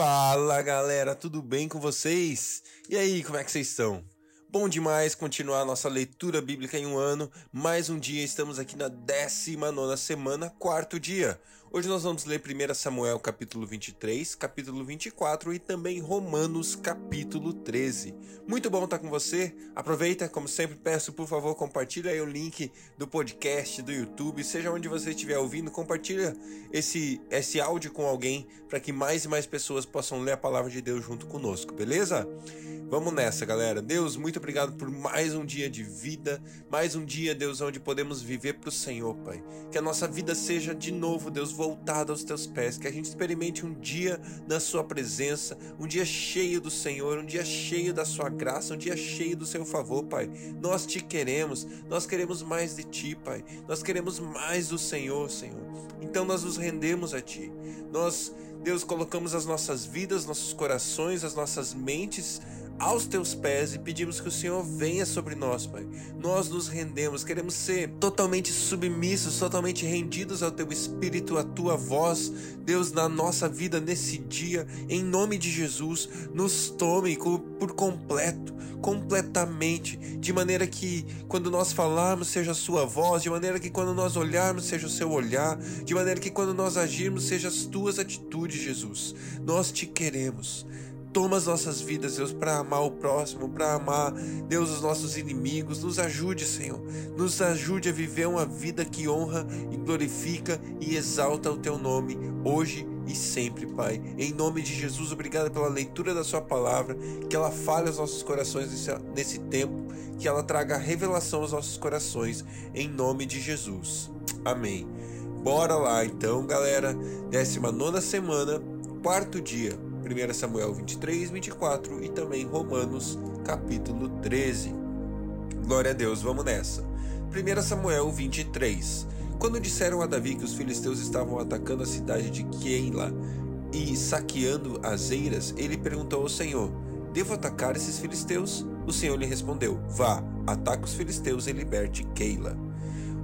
Fala galera, tudo bem com vocês? E aí, como é que vocês estão? Bom demais continuar nossa leitura bíblica em um ano. Mais um dia, estamos aqui na 19 semana, quarto dia. Hoje nós vamos ler 1 Samuel capítulo 23, capítulo 24 e também Romanos capítulo 13. Muito bom estar com você. Aproveita, como sempre peço, por favor, compartilha aí o link do podcast, do YouTube, seja onde você estiver ouvindo, compartilha esse, esse áudio com alguém para que mais e mais pessoas possam ler a palavra de Deus junto conosco, beleza? Vamos nessa, galera. Deus, muito obrigado por mais um dia de vida, mais um dia, Deus, onde podemos viver para o Senhor, Pai. Que a nossa vida seja de novo, Deus, voltada aos teus pés, que a gente experimente um dia na Sua presença, um dia cheio do Senhor, um dia cheio da Sua graça, um dia cheio do Seu favor, Pai. Nós te queremos, nós queremos mais de Ti, Pai. Nós queremos mais do Senhor, Senhor. Então nós nos rendemos a Ti. Nós, Deus, colocamos as nossas vidas, nossos corações, as nossas mentes aos teus pés e pedimos que o Senhor venha sobre nós, Pai. Nós nos rendemos, queremos ser totalmente submissos, totalmente rendidos ao teu espírito, à tua voz, Deus, na nossa vida nesse dia, em nome de Jesus, nos tome por completo, completamente, de maneira que quando nós falarmos seja a sua voz, de maneira que quando nós olharmos seja o seu olhar, de maneira que quando nós agirmos seja as tuas atitudes, Jesus. Nós te queremos. Toma as nossas vidas, Deus, para amar o próximo, para amar, Deus, os nossos inimigos. Nos ajude, Senhor. Nos ajude a viver uma vida que honra e glorifica e exalta o teu nome, hoje e sempre, Pai. Em nome de Jesus, obrigado pela leitura da Sua palavra, que ela fale aos nossos corações nesse, nesse tempo, que ela traga revelação aos nossos corações, em nome de Jesus. Amém. Bora lá então, galera. 19 semana, quarto dia 1 Samuel 23, 24 e também Romanos capítulo 13. Glória a Deus, vamos nessa. 1 Samuel 23. Quando disseram a Davi que os filisteus estavam atacando a cidade de Keila e saqueando as eiras, ele perguntou ao Senhor: Devo atacar esses filisteus? O Senhor lhe respondeu: Vá, ataque os filisteus e liberte Keila.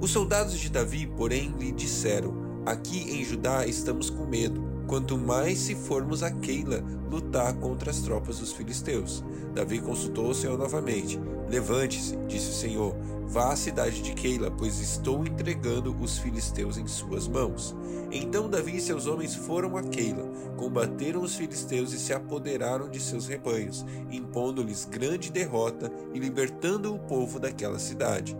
Os soldados de Davi, porém, lhe disseram: Aqui em Judá estamos com medo quanto mais se formos a Keila lutar contra as tropas dos filisteus. Davi consultou o Senhor novamente. Levante-se, disse o Senhor, vá à cidade de Keila, pois estou entregando os filisteus em suas mãos. Então Davi e seus homens foram a Keila, combateram os filisteus e se apoderaram de seus rebanhos, impondo-lhes grande derrota e libertando o povo daquela cidade.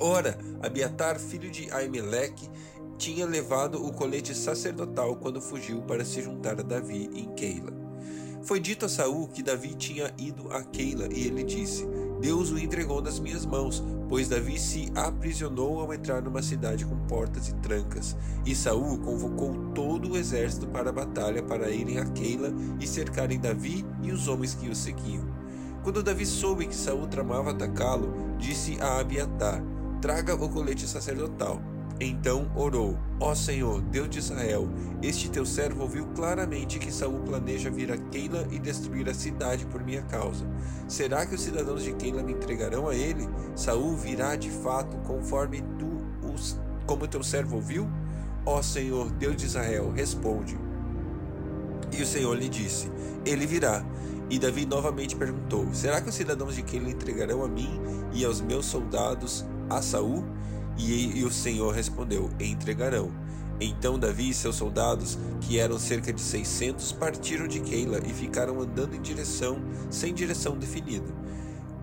Ora, Abiatar, filho de Aimeleque, tinha levado o colete sacerdotal quando fugiu para se juntar a Davi em Keila. Foi dito a Saul que Davi tinha ido a Keila e ele disse: Deus o entregou nas minhas mãos, pois Davi se aprisionou ao entrar numa cidade com portas e trancas. E Saul convocou todo o exército para a batalha para irem a Keila e cercarem Davi e os homens que o seguiam. Quando Davi soube que Saul tramava atacá-lo, disse a Abiatar: Traga o colete sacerdotal. Então orou: Ó Senhor, Deus de Israel, este teu servo ouviu claramente que Saul planeja vir a Keila e destruir a cidade por minha causa. Será que os cidadãos de Keila me entregarão a ele? Saul virá de fato, conforme tu os como teu servo ouviu? Ó Senhor, Deus de Israel, responde. E o Senhor lhe disse: Ele virá. E Davi novamente perguntou: Será que os cidadãos de Keila entregarão a mim e aos meus soldados a Saul? E, e o Senhor respondeu: Entregarão. Então Davi e seus soldados, que eram cerca de seiscentos, partiram de Keila e ficaram andando em direção, sem direção definida.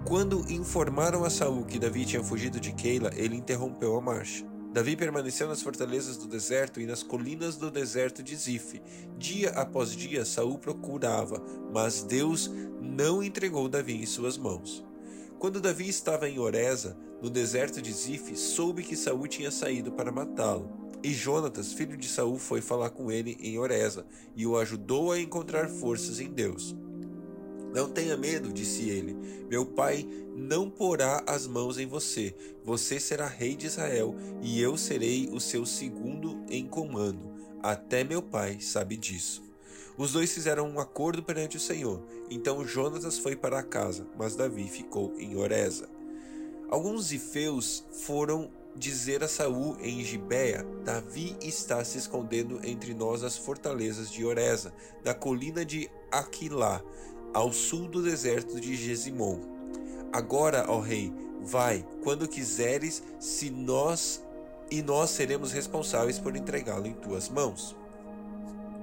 Quando informaram a Saul que Davi tinha fugido de Keila, ele interrompeu a marcha. Davi permaneceu nas fortalezas do deserto e nas colinas do deserto de Zif. Dia após dia Saul procurava, mas Deus não entregou Davi em suas mãos. Quando Davi estava em Oreza, no deserto de Zif, soube que Saul tinha saído para matá-lo. E Jonatas, filho de Saul, foi falar com ele em Oreza e o ajudou a encontrar forças em Deus. Não tenha medo, disse ele. Meu pai não porá as mãos em você. Você será rei de Israel e eu serei o seu segundo em comando. Até meu pai sabe disso. Os dois fizeram um acordo perante o Senhor. Então Jonatas foi para casa, mas Davi ficou em Oreza. Alguns ifeus foram dizer a Saul em Gibeia: Davi está se escondendo entre nós as fortalezas de Oreza, na colina de Aquilá, ao sul do deserto de Gesimon. Agora, ó rei, vai, quando quiseres, se nós e nós seremos responsáveis por entregá-lo em tuas mãos.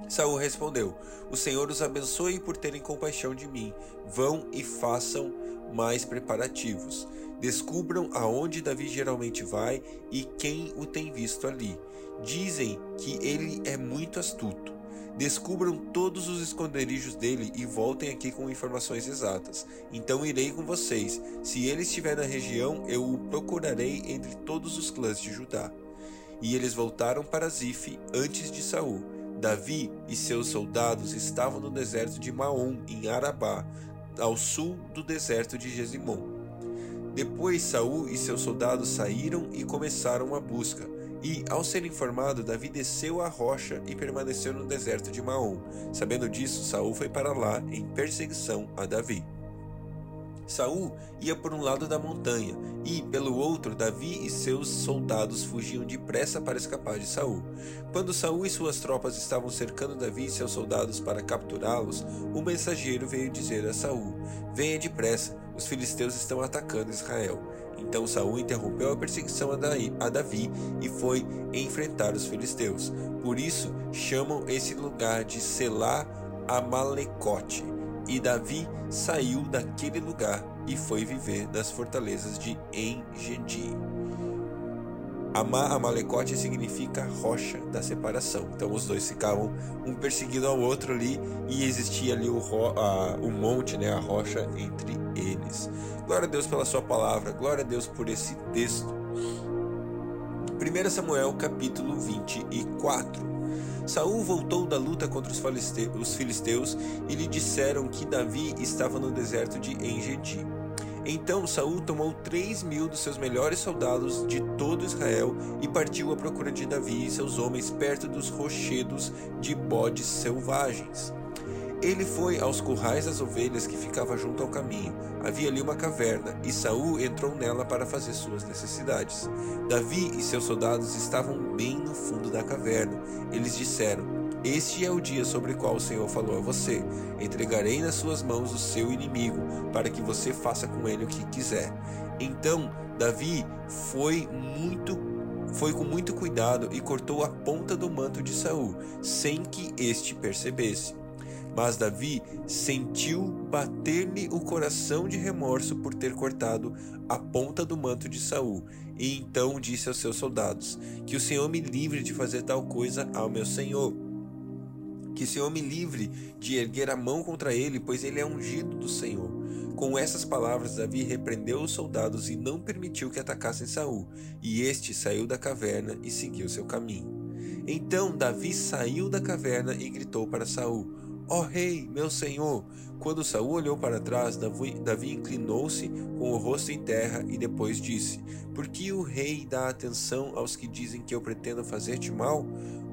Saul respondeu: O Senhor os abençoe por terem compaixão de mim. Vão e façam mais preparativos. Descubram aonde Davi geralmente vai e quem o tem visto ali. Dizem que ele é muito astuto. Descubram todos os esconderijos dele e voltem aqui com informações exatas. Então irei com vocês. Se ele estiver na região, eu o procurarei entre todos os clãs de Judá. E eles voltaram para Zif antes de Saul. Davi e seus soldados estavam no deserto de Maom, em Arabá, ao sul do deserto de Gesimon. Depois Saul e seus soldados saíram e começaram a busca. E, ao ser informado, Davi desceu a rocha e permaneceu no deserto de Maom. Sabendo disso, Saul foi para lá em perseguição a Davi. Saul ia por um lado da montanha e, pelo outro, Davi e seus soldados fugiam depressa para escapar de Saul. Quando Saul e suas tropas estavam cercando Davi e seus soldados para capturá-los, o mensageiro veio dizer a Saul: Venha depressa, os filisteus estão atacando Israel. Então Saul interrompeu a perseguição a Davi e foi enfrentar os filisteus. Por isso chamam esse lugar de Selá Amalecote e Davi saiu daquele lugar e foi viver nas fortalezas de Engedi. Amá Amalecote significa rocha da separação. Então os dois ficavam um perseguindo ao outro ali e existia ali o, a, o monte, né, a rocha entre eles. Glória a Deus pela sua palavra, glória a Deus por esse texto. 1 Samuel capítulo 24. Saul voltou da luta contra os filisteus e lhe disseram que Davi estava no deserto de Engedi. Então Saul tomou três mil dos seus melhores soldados de todo Israel e partiu à procura de Davi e seus homens perto dos rochedos de bodes selvagens. Ele foi aos currais das ovelhas que ficava junto ao caminho. Havia ali uma caverna, e Saul entrou nela para fazer suas necessidades. Davi e seus soldados estavam bem no fundo da caverna. Eles disseram: Este é o dia sobre o qual o Senhor falou a você: Entregarei nas suas mãos o seu inimigo, para que você faça com ele o que quiser. Então Davi foi muito foi com muito cuidado e cortou a ponta do manto de Saul, sem que este percebesse. Mas Davi sentiu bater-lhe o coração de remorso por ter cortado a ponta do manto de Saul, e então disse aos seus soldados: Que o Senhor me livre de fazer tal coisa ao meu senhor. Que o Senhor me livre de erguer a mão contra ele, pois ele é ungido do Senhor. Com essas palavras, Davi repreendeu os soldados e não permitiu que atacassem Saul, e este saiu da caverna e seguiu seu caminho. Então Davi saiu da caverna e gritou para Saul: Ó oh, rei, meu senhor! Quando Saul olhou para trás, Davi, Davi inclinou-se com o rosto em terra e depois disse: Por que o rei dá atenção aos que dizem que eu pretendo fazer-te mal?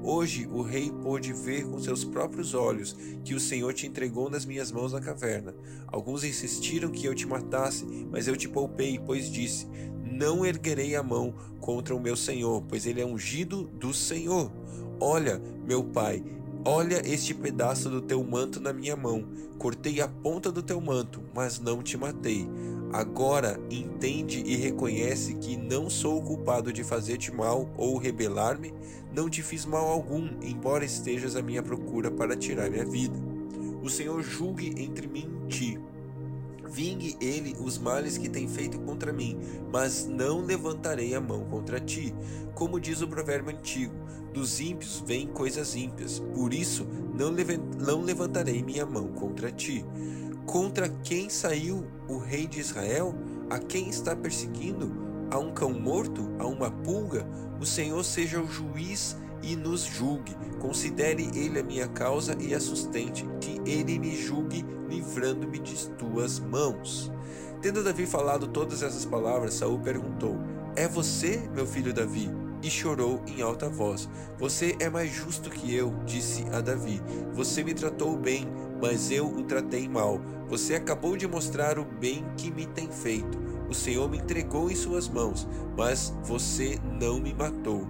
Hoje o rei pôde ver com seus próprios olhos que o Senhor te entregou nas minhas mãos na caverna. Alguns insistiram que eu te matasse, mas eu te poupei, pois disse: Não erguerei a mão contra o meu senhor, pois ele é ungido do Senhor. Olha, meu pai, Olha este pedaço do teu manto na minha mão. Cortei a ponta do teu manto, mas não te matei. Agora entende e reconhece que não sou culpado de fazer-te mal ou rebelar-me. Não te fiz mal algum, embora estejas à minha procura para tirar minha vida. O Senhor julgue entre mim e ti. Vingue ele os males que tem feito contra mim, mas não levantarei a mão contra ti. Como diz o provérbio antigo: dos ímpios vêm coisas ímpias, por isso não, levantarei minha mão contra ti. Contra quem saiu o rei de Israel? A quem está perseguindo? A um cão morto? A uma pulga? O Senhor seja o juiz e nos julgue. Considere ele a minha causa e a sustente, que ele me julgue, livrando-me de tuas mãos. Tendo Davi falado todas essas palavras, Saul perguntou: É você, meu filho Davi? E chorou em alta voz. Você é mais justo que eu, disse a Davi. Você me tratou bem, mas eu o tratei mal. Você acabou de mostrar o bem que me tem feito. o Senhor me entregou em suas mãos, mas você não me matou.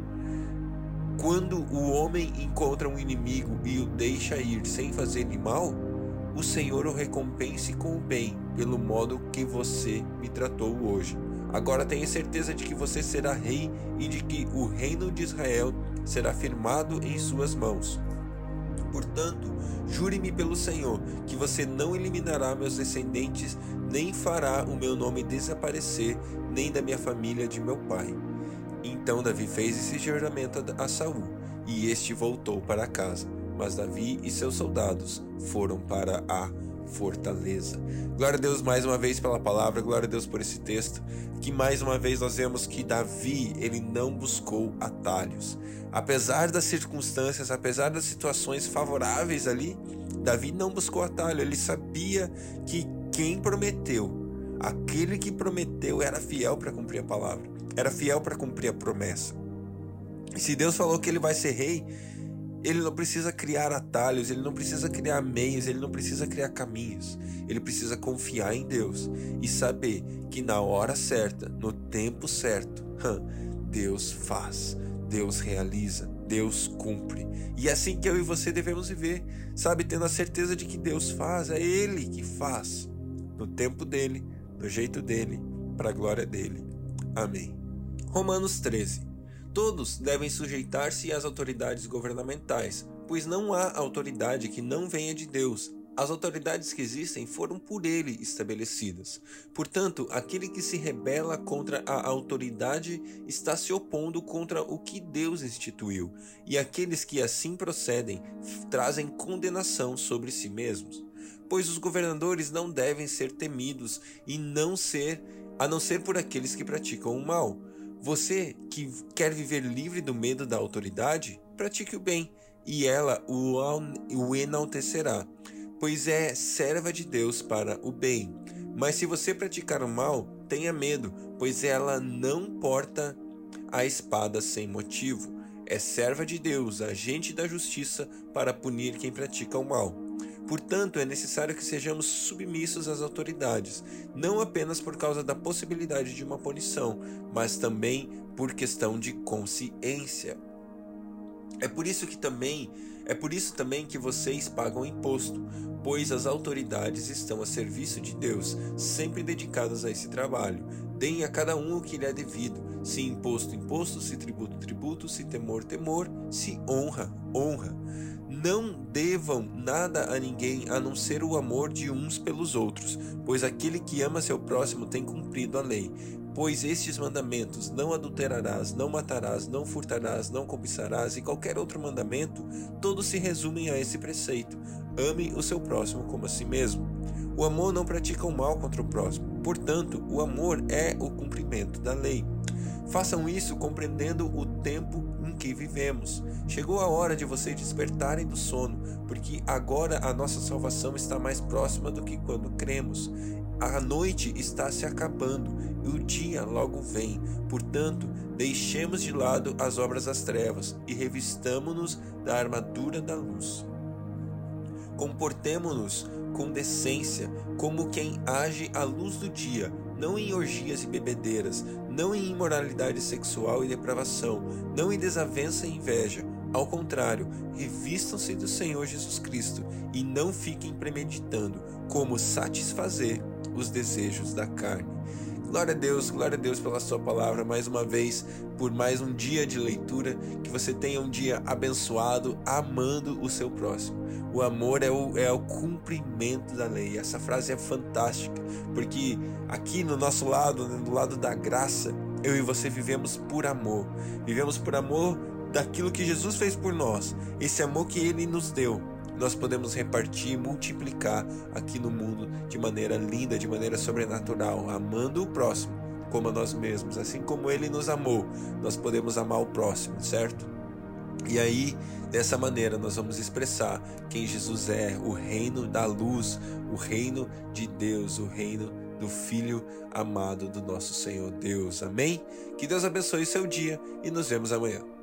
Quando o homem encontra um inimigo e o deixa ir sem fazer-lhe mal, o Senhor o recompense com o bem, pelo modo que você me tratou hoje. Agora tenha certeza de que você será rei e de que o reino de Israel será firmado em suas mãos. Portanto, jure-me pelo Senhor que você não eliminará meus descendentes, nem fará o meu nome desaparecer, nem da minha família de meu pai. Então Davi fez esse juramento a Saul, e este voltou para casa. Mas Davi e seus soldados foram para a fortaleza. Glória a Deus mais uma vez pela palavra, glória a Deus por esse texto, que mais uma vez nós vemos que Davi, ele não buscou atalhos. Apesar das circunstâncias, apesar das situações favoráveis ali, Davi não buscou atalho, ele sabia que quem prometeu, aquele que prometeu era fiel para cumprir a palavra, era fiel para cumprir a promessa. E se Deus falou que ele vai ser rei, ele não precisa criar atalhos, ele não precisa criar meios, ele não precisa criar caminhos. Ele precisa confiar em Deus e saber que na hora certa, no tempo certo, Deus faz, Deus realiza, Deus cumpre. E é assim que eu e você devemos viver, sabe? Tendo a certeza de que Deus faz, é Ele que faz, no tempo dele, do jeito dele, para a glória dele. Amém. Romanos 13. Todos devem sujeitar-se às autoridades governamentais, pois não há autoridade que não venha de Deus. As autoridades que existem foram por ele estabelecidas. Portanto, aquele que se rebela contra a autoridade está se opondo contra o que Deus instituiu, e aqueles que assim procedem trazem condenação sobre si mesmos. Pois os governadores não devem ser temidos e não ser a não ser por aqueles que praticam o mal você que quer viver livre do medo da autoridade, pratique o bem, e ela o enaltecerá, pois é serva de Deus para o bem. Mas se você praticar o mal, tenha medo, pois ela não porta a espada sem motivo. É serva de Deus, agente da justiça, para punir quem pratica o mal. Portanto, é necessário que sejamos submissos às autoridades, não apenas por causa da possibilidade de uma punição, mas também por questão de consciência. É por isso que também é por isso também que vocês pagam imposto, pois as autoridades estão a serviço de Deus, sempre dedicadas a esse trabalho. Deem a cada um o que lhe é devido, se imposto, imposto, se tributo, tributo, se temor, temor, se honra, honra. Não devam nada a ninguém a não ser o amor de uns pelos outros, pois aquele que ama seu próximo tem cumprido a lei. Pois estes mandamentos, não adulterarás, não matarás, não furtarás, não cobiçarás e qualquer outro mandamento, todos se resumem a esse preceito: ame o seu próximo como a si mesmo. O amor não pratica o mal contra o próximo, portanto, o amor é o cumprimento da lei. Façam isso compreendendo o tempo em que vivemos. Chegou a hora de vocês despertarem do sono, porque agora a nossa salvação está mais próxima do que quando cremos. A noite está se acabando e o dia logo vem. Portanto, deixemos de lado as obras das trevas e revistamo-nos da armadura da luz. Comportemo-nos com decência, como quem age à luz do dia, não em orgias e bebedeiras, não em imoralidade sexual e depravação, não em desavença e inveja. Ao contrário, revistam-se do Senhor Jesus Cristo e não fiquem premeditando como satisfazer os desejos da carne. Glória a Deus, glória a Deus pela Sua palavra mais uma vez, por mais um dia de leitura. Que você tenha um dia abençoado, amando o seu próximo. O amor é o, é o cumprimento da lei. Essa frase é fantástica, porque aqui no nosso lado, do lado da graça, eu e você vivemos por amor. Vivemos por amor daquilo que Jesus fez por nós, esse amor que Ele nos deu nós podemos repartir e multiplicar aqui no mundo de maneira linda, de maneira sobrenatural, amando o próximo como a nós mesmos. Assim como ele nos amou, nós podemos amar o próximo, certo? E aí, dessa maneira, nós vamos expressar quem Jesus é, o reino da luz, o reino de Deus, o reino do Filho amado do nosso Senhor Deus. Amém? Que Deus abençoe seu dia e nos vemos amanhã.